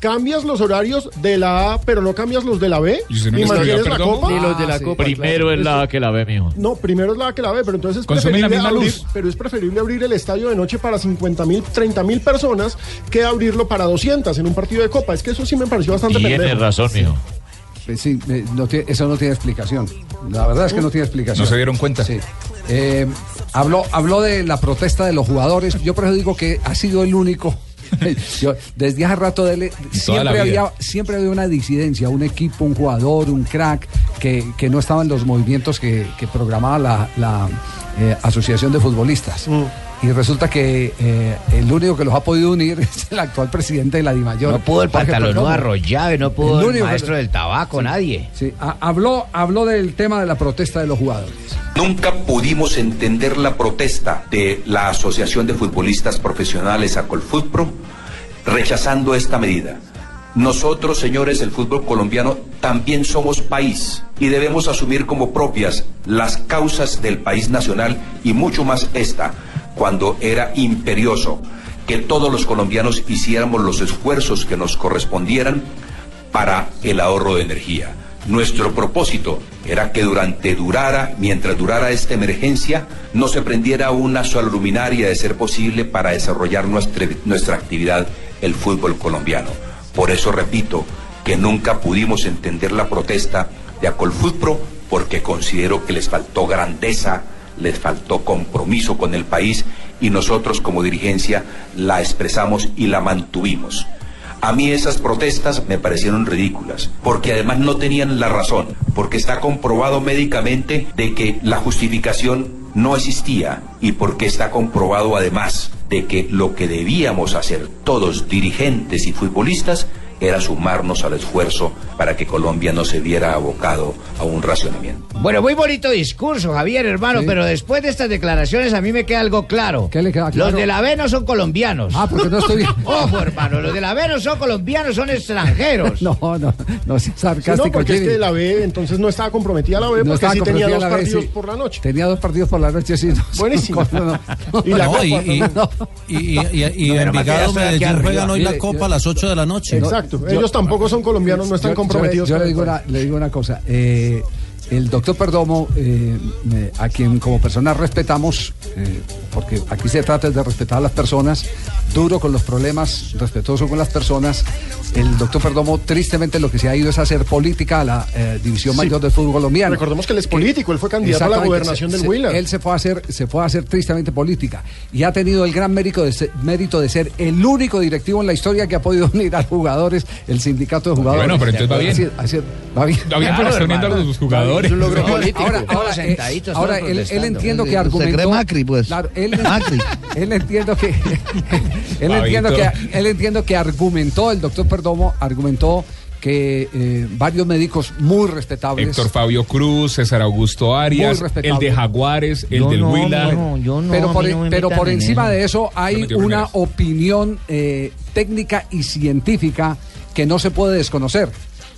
Cambias los horarios de la A, pero no cambias los de la B. ¿Y usted no y me mantienes estudió, la perdón? copa. Ni los de la copa. Primero es la que la ve, mijo. No, primero es la A que la B, pero entonces es Consumen la preferible, misma abrir, luz. pero es preferible abrir el estadio de noche para 50 mil, 30 mil personas que abrirlo para 200 en un partido de copa. Es que eso sí me pareció bastante Tiene pendejo. razón, mijo. Pues sí, eh, no tiene- eso no tiene explicación. La verdad es que no tiene explicación. No se dieron cuenta. Sí. Eh, habló, habló de la protesta de los jugadores. Yo por eso digo que ha sido el único. Yo, desde hace rato de él, la siempre había, siempre había una disidencia, un equipo, un jugador, un crack que, que no estaba en los movimientos que, que programaba la, la, eh, Asociación de Futbolistas. Y resulta que eh, el único que los ha podido unir es el actual presidente de la DIMAYOR. No pudo el pantalón Perdomo. arrollado, no pudo El el, único que- maestro del tabaco, nadie. Sí, ha- habló, habló del tema de la protesta de los jugadores. Nunca pudimos entender la protesta de la Asociación de Futbolistas Profesionales Acolfutpro rechazando esta medida. Nosotros, señores del fútbol colombiano, también somos país y debemos asumir como propias las causas del país nacional y mucho más esta, cuando era imperioso que todos los colombianos hiciéramos los esfuerzos que nos correspondieran para el ahorro de energía. Nuestro propósito era que durante durara, mientras durara esta emergencia, no se prendiera una sola luminaria de ser posible para desarrollar nuestra, nuestra actividad, el fútbol colombiano. Por eso repito que nunca pudimos entender la protesta de Acolfutpro porque considero que les faltó grandeza, les faltó compromiso con el país y nosotros como dirigencia la expresamos y la mantuvimos. A mí esas protestas me parecieron ridículas, porque además no tenían la razón, porque está comprobado médicamente de que la justificación no existía y porque está comprobado además de que lo que debíamos hacer todos, dirigentes y futbolistas, era sumarnos al esfuerzo para que Colombia no se viera abocado a un racionamiento. Bueno, muy bonito discurso, Javier, hermano, Sí. pero después de estas declaraciones a mí me queda algo claro. ¿Qué le queda claro? Los de la B no son colombianos. Ah, porque no estoy. Ojo, hermano, los de la B no son colombianos, son extranjeros. No, no, no seas Sí, no, sarcástico. porque es Jimmy. que la B entonces no estaba comprometida la B No porque sí tenía dos B, partidos sí. por la noche. Tenía dos partidos por la noche, sí. no, Buenísimo. no. Y la No, Copa y, y, y, y, Envigado Medellín juegan hoy la Copa a las 8 de la noche. Exacto. Ellos tampoco son colombianos, no están Yo- yo le- comprometidos. Yo, le, digo una, le digo una cosa. eh, el doctor Perdomo, eh, a quien como persona respetamos, eh, porque aquí se trata de respetar a las personas, duro con los problemas, respetuoso con las personas. El doctor Perdomo, tristemente, lo que se ha ido es hacer política a la eh, División Sí. Mayor del Fútbol colombiano. Recordemos que él es político, él fue candidato a la gobernación se- del Huila. Él se fue a hacer, se fue a hacer tristemente política y ha tenido el gran mérito de, ser, mérito de ser el único directivo en la historia que ha podido unir a jugadores, el sindicato de jugadores. Bueno, pero entonces va bien. Así- así- va bien. Está bien, pero uniendo a los jugadores. Es un logro Ahora, político. ahora, eh, ahora él, él entiendo que ¿Usted argumentó. cree Macri, pues? Claro, él, Macri. él entiendo que él Fabito. entiendo que él entiendo que argumentó el doctor Perdomo argumentó que eh, varios médicos muy respetables Héctor Fabio Cruz, César Augusto Arias, Muy respetable. el de Jaguares, el Yo del no, Huila. no, yo no, pero por, me pero por en encima eso. de eso hay una opinión eh, técnica y científica que no se puede desconocer.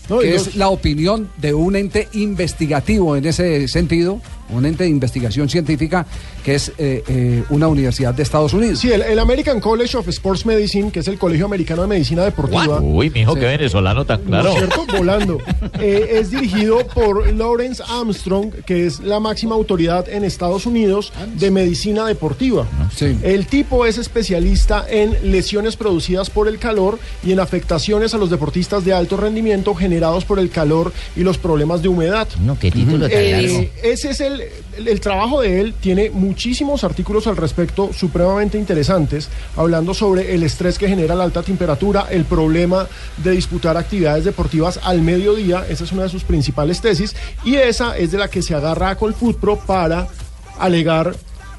Que los- es la opinión de un ente investigativo en ese sentido, un ente de investigación científica que es eh, eh, una universidad de Estados Unidos. Sí, el, el American College of Sports Medicine, que es el Colegio Americano de Medicina Deportiva. Uy, mijo, qué venezolano tan ¿No claro. es cierto? Volando. Eh, es dirigido por Lawrence Armstrong, que es la máxima autoridad en Estados Unidos de medicina deportiva. Sí. El tipo es especialista en lesiones producidas por el calor y en afectaciones a los deportistas de alto rendimiento generados por el calor y los problemas de humedad. No, qué título tan Eh, largo. ese es el, el, trabajo de él, tiene muchísimos artículos al respecto supremamente interesantes, hablando sobre el estrés que genera la alta temperatura, el problema de disputar actividades deportivas al mediodía, esa es una de sus principales tesis, y esa es de la que se agarra a Colfutpro para alegar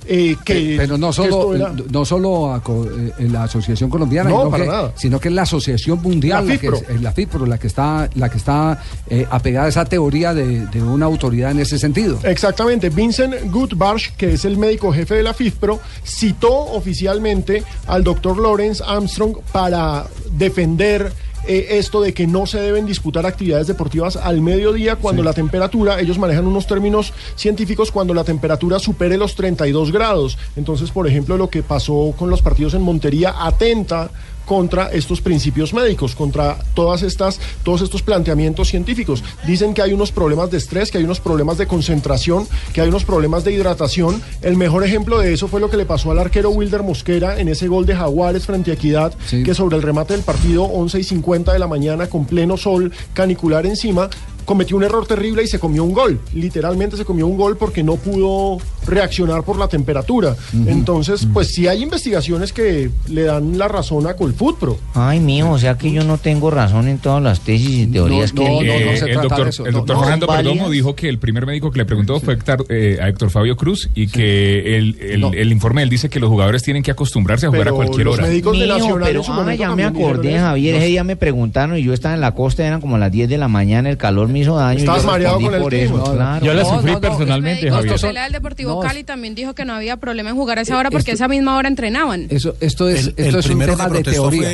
eh, que... Pero no solo, era- no solo eh, en la Asociación Colombiana, No, sino, para que, nada. sino que es la Asociación Mundial, La la, que, es- la FIFPro, la que está, la que está eh, apegada a esa teoría de, de una autoridad en ese sentido. Exactamente, Vincent Goodbarsh, que es el médico jefe de la FIFPRO, citó oficialmente al doctor Lawrence Armstrong para defender eh, esto de que no se deben disputar actividades deportivas al mediodía cuando la temperatura, ellos manejan unos términos científicos, cuando la temperatura supere los 32 grados. Entonces, por ejemplo, lo que pasó con los partidos en Montería atenta contra estos principios médicos, contra todas estas, todos estos planteamientos científicos. Dicen que hay unos problemas de estrés, que hay unos problemas de concentración, que hay unos problemas de hidratación. El mejor ejemplo de eso fue lo que le pasó al arquero Wilder Mosquera en ese gol de Jaguares frente a Equidad, que sobre el remate del partido 11 y 50 de la mañana con pleno sol canicular encima, cometió un error terrible y se comió un gol. Literalmente se comió un gol porque no pudo reaccionar por la temperatura. Entonces, pues sí hay investigaciones que le dan la razón a Colfutpro. Ay, mío, o sea que yo no tengo razón en todas las tesis y teorías que Eh, digo. el doctor, el doctor ¿No Fernando Perdomo dijo que el primer médico que le preguntó fue Héctor, eh, a Héctor Fabio Cruz y que el, el- el informe él dice que los jugadores tienen que acostumbrarse a jugar a cualquier los hora. médicos de Nacional pero en su ah, momento ya me acordé, Javier. eso. Ese día me preguntaron y yo estaba en la costa, eran como las 10 de la mañana, el calor me hizo daño. yo mareado con el eso, claro. Yo la No, sufrí no, no, personalmente, es- Javier. Pelea del Deportivo no, Cali también dijo que no había problema en jugar a esa hora porque esto- esa misma hora entrenaban. Eso, esto es, El- esto el es un tema de teorías.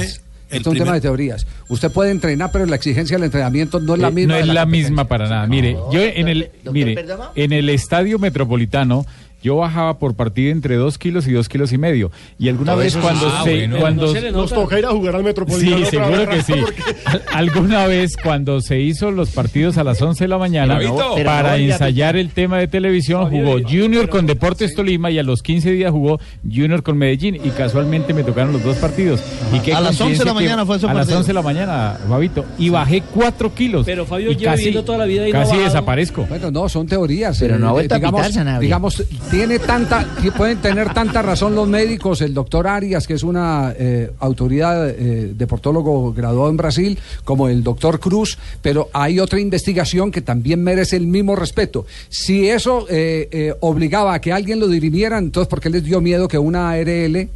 el Esto es un tema de teorías. Usted puede entrenar, pero la exigencia del entrenamiento no es la Eh, misma. no es la competencia. misma para nada. Mire, yo en el, mire, en el estadio metropolitano yo bajaba por partida entre dos kilos y dos kilos y medio. Y alguna Todo vez eso cuando sí. se, Ah, bueno. cuando No se le Nos toca ir a jugar al Sí, Metropolitano. otra seguro que sí. Alguna vez cuando se hizo los partidos a las 11 de la mañana Pero no, pero para ensayar el tema de televisión jugó Junior con Deportes Tolima y a los 15 días jugó Junior con Medellín y casualmente me tocaron los dos partidos. ¿Y qué A las 11 de la mañana fue ese A las partido. 11 de la mañana, Fabito. Y bajé 4 kilos. Pero Fabio lleva viviendo toda la vida y casi desaparezco. Bueno, no, son teorías. Pero no ha Eh, vuelto a digamos, pitar, Sanabria. digamos, tiene tanta, que pueden tener tanta razón los médicos, el doctor Arias, que es una eh, autoridad eh, deportólogo graduado en Brasil, como el doctor Cruz, pero hay otra investigación que también merece el mismo respeto. Si eso eh, eh, obligaba a que alguien lo dirimiera, entonces, ¿por qué les dio miedo que una ARL...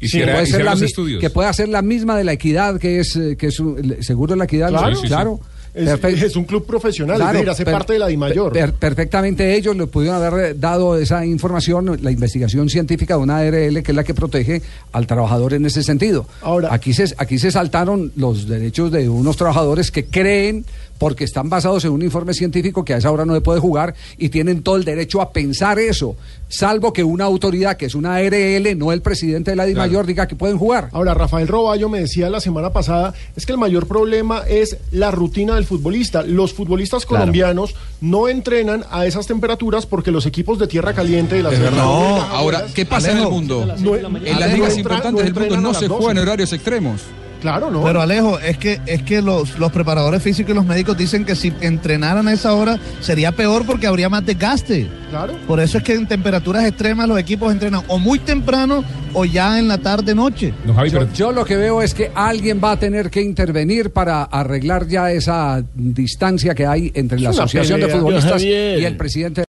Hiciera- puede ser la que pueda ser la misma de la equidad, que es, eh, que es seguro la equidad, Claro. Sí. claro. Es, un club profesional, es decir, hace per- parte de la DIMAYOR. per- perfectamente ellos le pudieron haber dado esa información, la investigación científica de una ARL que es la que protege al trabajador en ese sentido. Ahora- aquí se, aquí se saltaron los derechos de unos trabajadores que creen porque están basados en un informe científico que a esa hora no se puede jugar y tienen todo el derecho a pensar eso, salvo que una autoridad que es una ARL, no el presidente de la DIMAYOR, diga que pueden jugar. Ahora, Rafael Roballo me decía la semana pasada, es que el mayor problema es la rutina del futbolista. Los futbolistas Claro. colombianos no entrenan a esas temperaturas porque los equipos de tierra caliente de la de No, ahora, ¿qué pasa en el mundo? no- En las ligas importantes del mundo no se 12. juega en horarios extremos. Claro, no. Pero Alejo, es que es que los, los preparadores físicos y los médicos dicen que si entrenaran a esa hora sería peor porque habría más desgaste. Claro. Por eso es que en temperaturas extremas los equipos entrenan o muy temprano o ya en la tarde noche. No, Javi, Yo, pero yo lo que veo es que alguien va a tener que intervenir para arreglar ya esa distancia que hay entre la Es Asociación de. Futbolistas y el presidente